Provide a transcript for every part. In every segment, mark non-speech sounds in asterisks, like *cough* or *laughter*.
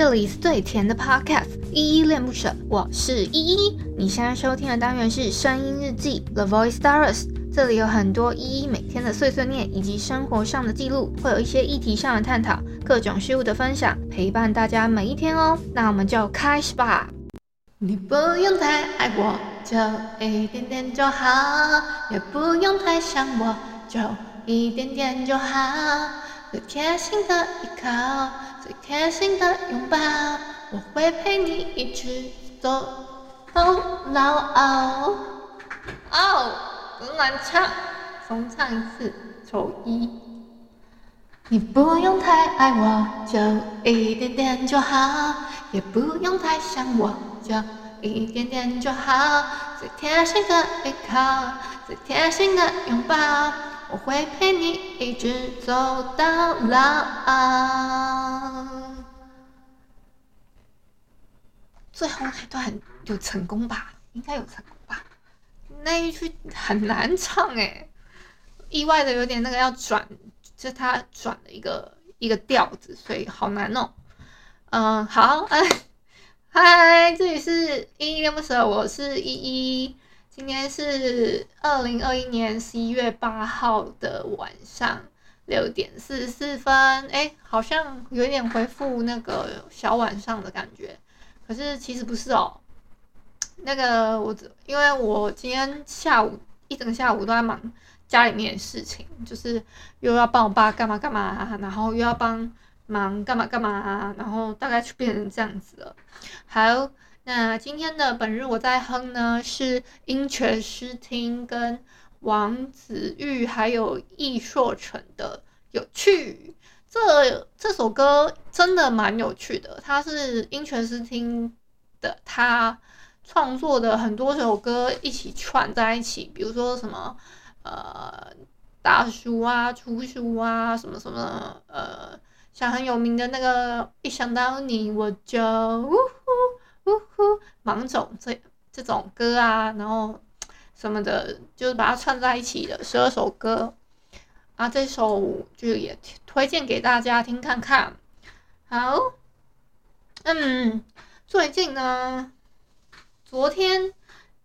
这里是最甜的 Podcast，依依恋不舍，我是依依。你现在收听的单元是声音日记 The Voice Diaries，这里有很多依依每天的碎碎念以及生活上的记录，会有一些议题上的探讨，各种事物的分享，陪伴大家每一天哦。那我们就开始吧。你不用太爱我，就一点点就好；也不用太想我，就一点点就好。最贴心的依靠，最贴心的拥抱，我会陪你一直走到老。哦，很难唱，重唱一次，抽一。你不用太爱我，就一点点就好；也不用太想我，就一点点就好。最贴心的依靠，最贴心的拥抱。我会陪你一直走到老。最后那段有成功吧？应该有成功吧？那一句很难唱哎，意外的有点那个要转，就是他转了一个一个调子，所以好难哦。嗯，好，哎，*laughs* 嗨，这里是依依恋不舍，我是依依。今天是二零二一年十一月八号的晚上六点四十四分，哎，好像有点回复那个小晚上的感觉，可是其实不是哦。*tsk* 那个我因为我今天下午一整个下午都在忙家里面的事情，就是又要帮我爸干嘛干嘛，然后又要帮忙干嘛干嘛，然后大概就变成这样子了。还有。那今天的本日我在哼呢，是音泉诗听跟王子玉还有易硕成的有趣。这这首歌真的蛮有趣的，它是音泉诗听的，他创作的很多首歌一起串在一起，比如说什么呃大叔啊、粗叔啊，什么什么呃，像很有名的那个一想到你我就呜呼。呼，芒种这这种歌啊，然后什么的，就是把它串在一起的十二首歌啊，这首就也推荐给大家听看看。好，嗯，最近呢，昨天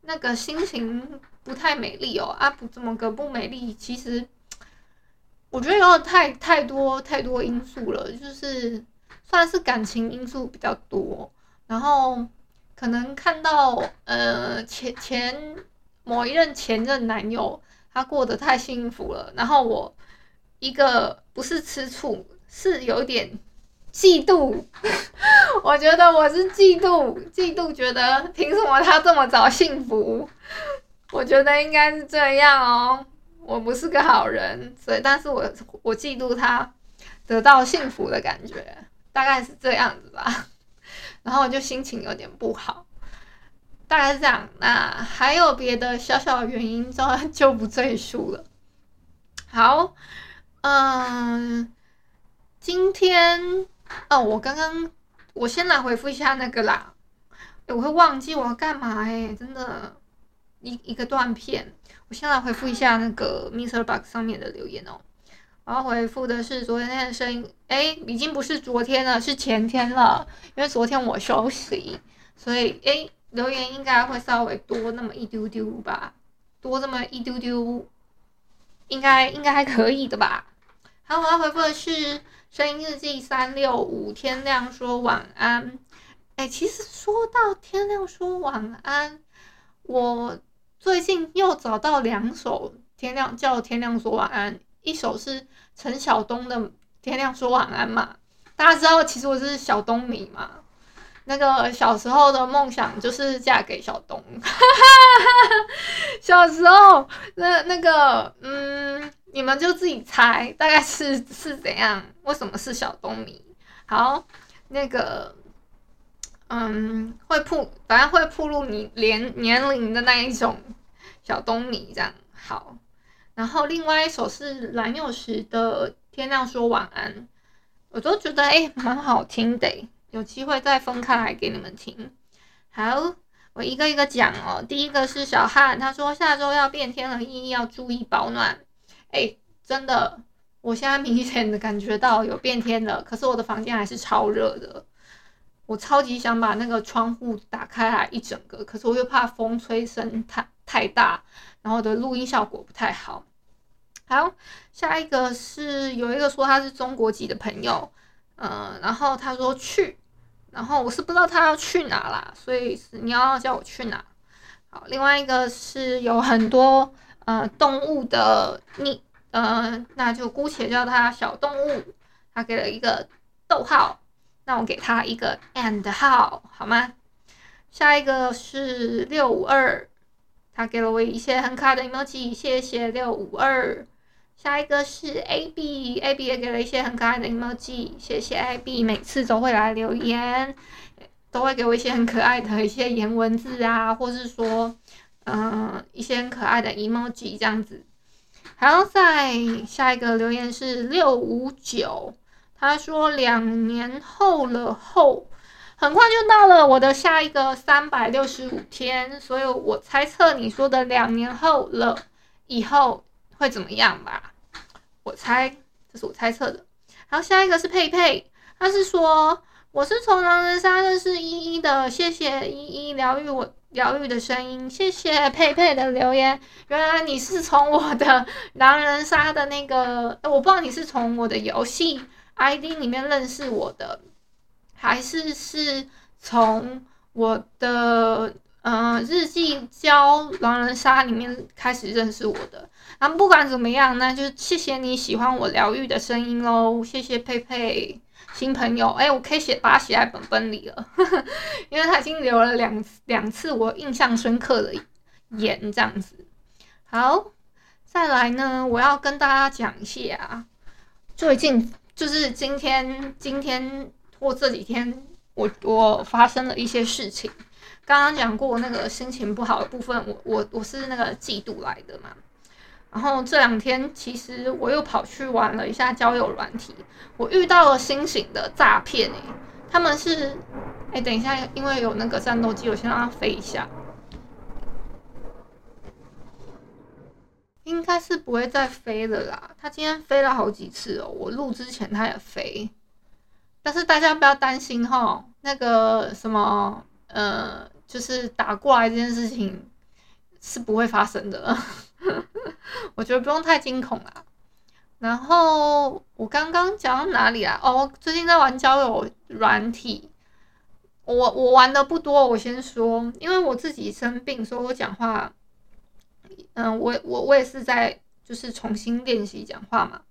那个心情不太美丽哦，啊不怎么个不美丽，其实我觉得有太太多太多因素了，就是算是感情因素比较多。然后可能看到呃前前某一任前任男友他过得太幸福了，然后我一个不是吃醋，是有点嫉妒。*laughs* 我觉得我是嫉妒，嫉妒觉得凭什么他这么早幸福？我觉得应该是这样哦，我不是个好人，所以但是我我嫉妒他得到幸福的感觉，大概是这样子吧。然后我就心情有点不好，大概是这样。那还有别的小小的原因，就 *laughs* 就不赘述了。好，嗯，今天哦，我刚刚我先来回复一下那个啦，我会忘记我要干嘛哎，真的，一一个断片。我先来回复一下那个 Mr. Box 上面的留言哦。我要回复的是昨天的声音，哎，已经不是昨天了，是前天了。因为昨天我休息，所以哎，留言应该会稍微多那么一丢丢吧，多这么一丢丢，应该应该还可以的吧。好，我要回复的是声音日记三六五，天亮说晚安。哎，其实说到天亮说晚安，我最近又找到两首天亮叫天亮说晚安。一首是陈晓东的《天亮说晚安》嘛，大家知道其实我是小东迷嘛，那个小时候的梦想就是嫁给小东，*laughs* 小时候那那个嗯，你们就自己猜大概是是怎样，为什么是小东迷？好，那个嗯，会铺，反正会铺路你年年龄的那一种小东迷这样，好。然后另外一首是蓝又时的《天亮说晚安》，我都觉得诶蛮好听的，有机会再分开来给你们听。好，我一个一个讲哦。第一个是小汉，他说下周要变天了，依依要注意保暖。诶，真的，我现在明显的感觉到有变天了，可是我的房间还是超热的。我超级想把那个窗户打开来一整个，可是我又怕风吹声太太大，然后的录音效果不太好。好，下一个是有一个说他是中国籍的朋友，嗯，然后他说去，然后我是不知道他要去哪啦，所以是你要叫我去哪？好，另外一个是有很多呃动物的你，呃，那就姑且叫他小动物，他给了一个逗号，那我给他一个 and 号，好吗？下一个是六五二，他给了我一些很可爱的 emoji，谢谢六五二。下一个是 A B，A B 也给了一些很可爱的 emoji，谢谢 A B，每次都会来留言，都会给我一些很可爱的一些颜文字啊，或是说，嗯、一些很可爱的 emoji 这样子。然后在下一个留言是六五九，他说两年后了后，很快就到了我的下一个三百六十五天，所以我猜测你说的两年后了以后。会怎么样吧？我猜，这是我猜测的。然后下一个是佩佩，他是说我是从狼人杀认识依依的，谢谢依依疗愈我疗愈的声音，谢谢佩佩的留言。原来你是从我的狼人杀的那个，我不知道你是从我的游戏 ID 里面认识我的，还是是从我的。嗯、日记教狼人杀里面开始认识我的，然后不管怎么样，那就谢谢你喜欢我疗愈的声音喽，谢谢佩佩新朋友，哎，我可以写把它写在本本里了，呵呵，因为他已经留了两两次我印象深刻的言这样子。好，再来呢，我要跟大家讲一下，最近就是今天今天我这几天我我发生了一些事情。刚刚讲过那个心情不好的部分，我我我是那个嫉妒来的嘛。然后这两天其实我又跑去玩了一下交友软体，我遇到了新型的诈骗诶，他们是哎，等一下，因为有那个战斗机，我先让它飞一下，应该是不会再飞了啦。它今天飞了好几次哦，我录之前它也飞，但是大家不要担心哈，那个什么呃。就是打过来这件事情是不会发生的，*laughs* 我觉得不用太惊恐啦。然后我刚刚讲到哪里啊？哦，最近在玩交友软体，我我玩的不多。我先说，因为我自己生病，所以我讲话，嗯，我我我也是在就是重新练习讲话嘛。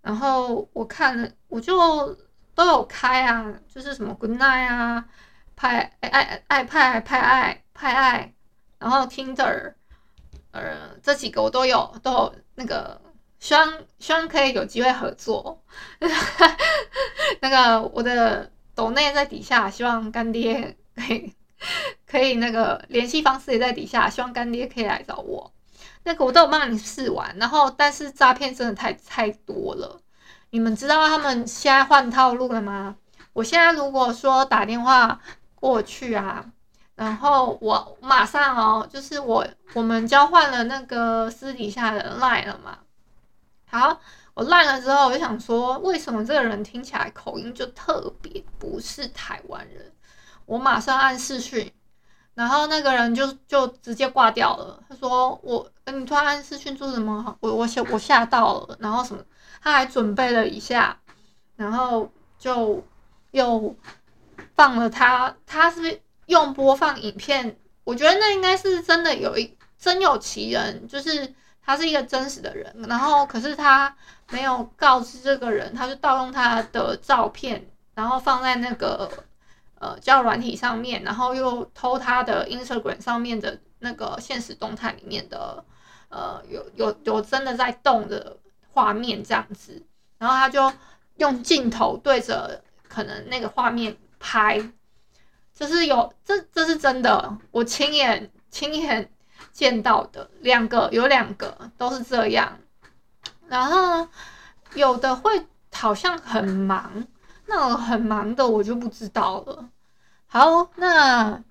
然后我看了，我就都有开啊，就是什么 Good night 啊。派爱爱派派爱派爱，然后 Tinder，呃，这几个我都有，都有那个，希望希望可以有机会合作。*laughs* 那个我的抖内在底下，希望干爹可以可以那个联系方式也在底下，希望干爹可以来找我。那个我都有帮你试完，然后但是诈骗真的太太多了。你们知道他们现在换套路了吗？我现在如果说打电话。过去啊，然后我马上哦，就是我我们交换了那个私底下的 line 了嘛。好，我赖了之后，我就想说，为什么这个人听起来口音就特别不是台湾人？我马上按视讯，然后那个人就就直接挂掉了。他说我，你突然按视讯做什么？我我吓我吓到了，然后什么？他还准备了一下，然后就又。放了他，他是用播放影片，我觉得那应该是真的有一真有其人，就是他是一个真实的人，然后可是他没有告知这个人，他就盗用他的照片，然后放在那个呃交友软体上面，然后又偷他的 Instagram 上面的那个现实动态里面的呃有有有真的在动的画面这样子，然后他就用镜头对着可能那个画面。拍，就是有这这是真的，我亲眼亲眼见到的。两个，有两个都是这样，然后有的会好像很忙，那很忙的我就不知道了。好，那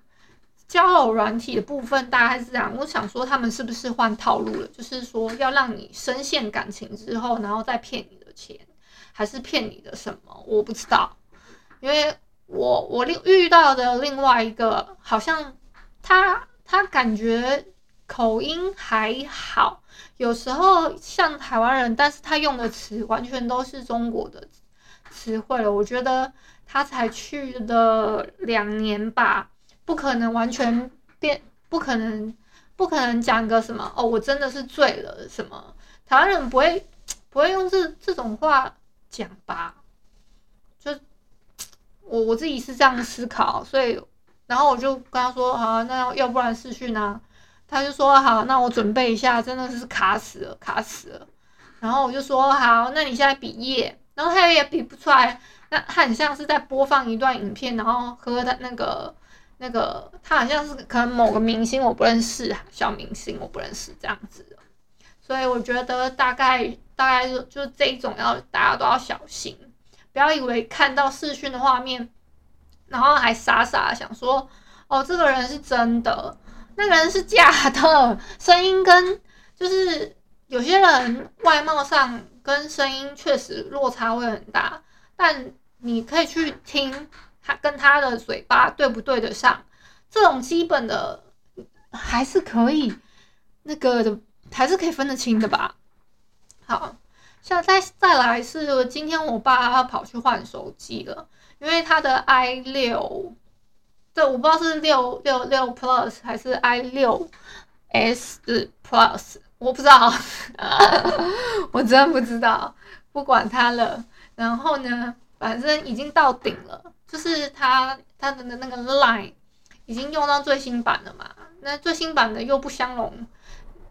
交友软体的部分大概是这样，我想说他们是不是换套路了？就是说要让你深陷感情之后，然后再骗你的钱，还是骗你的什么？我不知道，因为。我我另遇到的另外一个，好像他他感觉口音还好，有时候像台湾人，但是他用的词完全都是中国的词汇了。我觉得他才去了两年吧，不可能完全变，不可能不可能讲个什么哦，我真的是醉了什么？台湾人不会不会用这这种话讲吧？就。我我自己是这样思考，所以，然后我就跟他说，好，那要不然试训呢？他就说好，那我准备一下，真的是卡死了，卡死了。然后我就说好，那你现在比耶，然后他也比不出来，那他很像是在播放一段影片，然后和他那个那个，他好像是可能某个明星我不认识，小明星我不认识这样子。所以我觉得大概大概就就这一种要大家都要小心。不要以为看到视讯的画面，然后还傻傻想说：“哦，这个人是真的，那个人是假的。”声音跟就是有些人外貌上跟声音确实落差会很大，但你可以去听他跟他的嘴巴对不对得上，这种基本的还是可以那个的，还是可以分得清的吧。好。像再再来是今天我爸他跑去换手机了，因为他的 i 六，对，我不知道是六六六 plus 还是 i 六 s plus，我不知道，*laughs* 我真不知道，不管他了。然后呢，反正已经到顶了，就是他他的那个 line 已经用到最新版了嘛，那最新版的又不相容。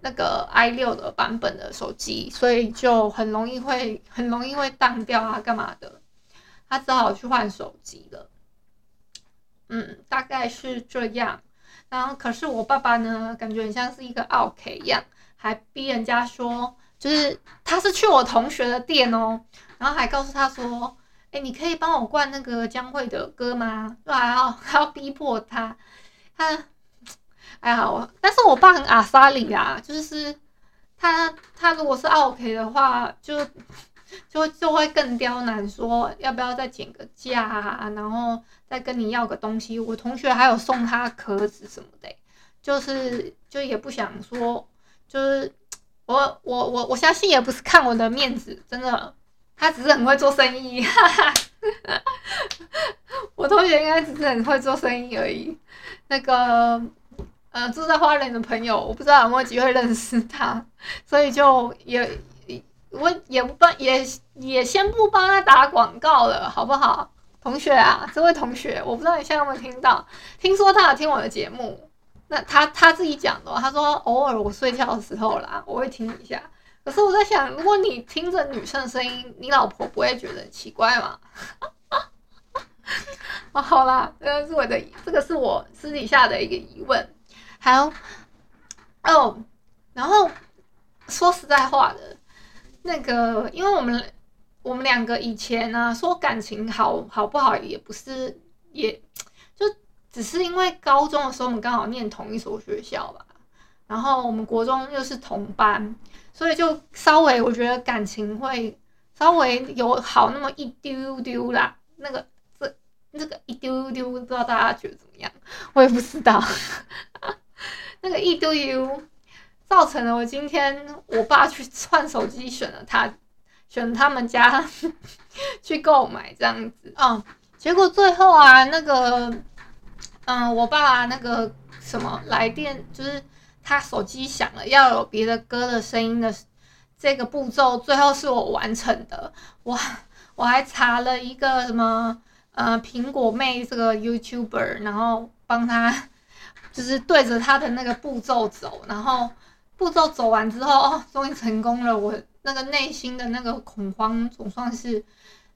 那个 i 六的版本的手机，所以就很容易会很容易会当掉啊，干嘛的？他只好去换手机了。嗯，大概是这样。然后，可是我爸爸呢，感觉很像是一个奥 k 一样，还逼人家说，就是他是去我同学的店哦，然后还告诉他说，哎，你可以帮我灌那个江蕙的歌吗？对，还要还要逼迫他，他。哎呀，我但是我爸很阿莎里啊，就是他他如果是 OK 的话，就就就会更刁难，说要不要再减个价啊，然后再跟你要个东西。我同学还有送他壳子什么的，就是就也不想说，就是我我我我相信也不是看我的面子，真的，他只是很会做生意，哈哈。我同学应该只是很会做生意而已，那个。呃，住在花莲的朋友，我不知道有没有机会认识他，所以就也我也不帮，也也先不帮他打广告了，好不好？同学啊，这位同学，我不知道你现在有没有听到？听说他有听我的节目，那他他自己讲的，他说偶尔我睡觉的时候啦，*laughs* 我会听一下。可是我在想，如果你听着女生的声音，你老婆不会觉得奇怪吗？*laughs* 哦，好啦，这个是我的，这个是我私底下的一个疑问。还有哦，然后说实在话的，那个，因为我们我们两个以前呢、啊，说感情好好不好，也不是，也只是因为高中的时候我们刚好念同一所学校吧，然后我们国中又是同班，所以就稍微我觉得感情会稍微有好那么一丢丢啦。那个这这个一丢丢，不知道大家觉得怎么样？*laughs* 我也不知道。*laughs* 那个一丢丢，造成了我今天我爸去换手机，选了他，选他们家 *laughs* 去购买这样子、嗯，结果最后啊，那个嗯，我爸那个什么来电，就是他手机响了，要有别的歌的声音的这个步骤，最后是我完成的。我我还查了一个什么呃苹果妹这个 YouTuber，然后帮他。就是对着他的那个步骤走，然后步骤走完之后，哦，终于成功了。我那个内心的那个恐慌总算是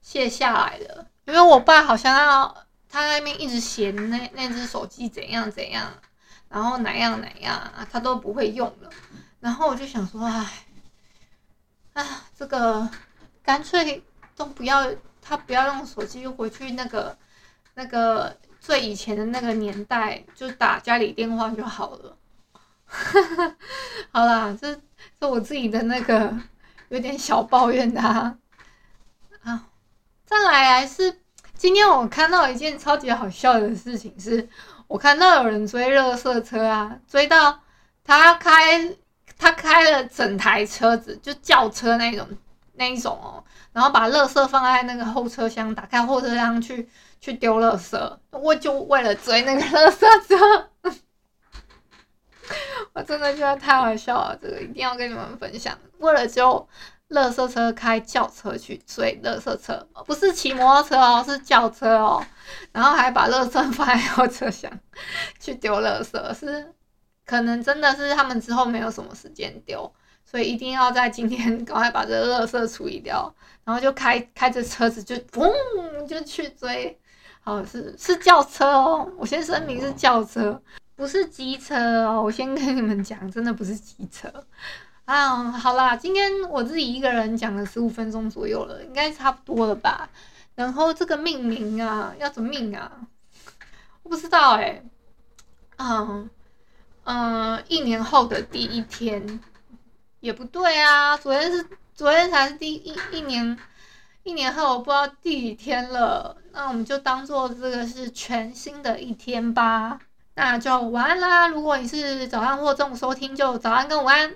卸下来了。因为我爸好像要他那边一直嫌那那只手机怎样怎样，然后哪样哪样，他都不会用了。然后我就想说，哎，啊，这个干脆都不要，他不要用手机，又回去那个那个。最以前的那个年代，就打家里电话就好了。*laughs* 好啦，这是我自己的那个有点小抱怨的啊。啊，再来还是今天我看到一件超级好笑的事情是，我看到有人追垃圾车啊，追到他开他开了整台车子，就轿车那种那一种哦，然后把垃圾放在那个后车厢，打开后车厢去去丢垃圾，我就为了追那个垃圾车。*laughs* 我真的觉得太好笑了，这个一定要跟你们分享。为了就垃圾车，开轿车去追垃圾车，不是骑摩托车哦，是轿车哦。然后还把垃圾放在后车厢去丢垃圾，是可能真的是他们之后没有什么时间丢，所以一定要在今天赶快把这个垃圾处理掉。然后就开开着车子就嘣就去追，好，是是轿车哦，我先声明是轿车。不是机车哦，我先跟你们讲，真的不是机车啊。好啦，今天我自己一个人讲了十五分钟左右了，应该差不多了吧。然后这个命名啊，要怎么命啊？我不知道哎、嗯嗯，一年后的第一天也不对啊。昨天是昨天才是第一一年，一年后我不知道第几天了。那我们就当做这个是全新的一天吧。那就晚安啦！如果你是早上或中午收听，就早安跟午安。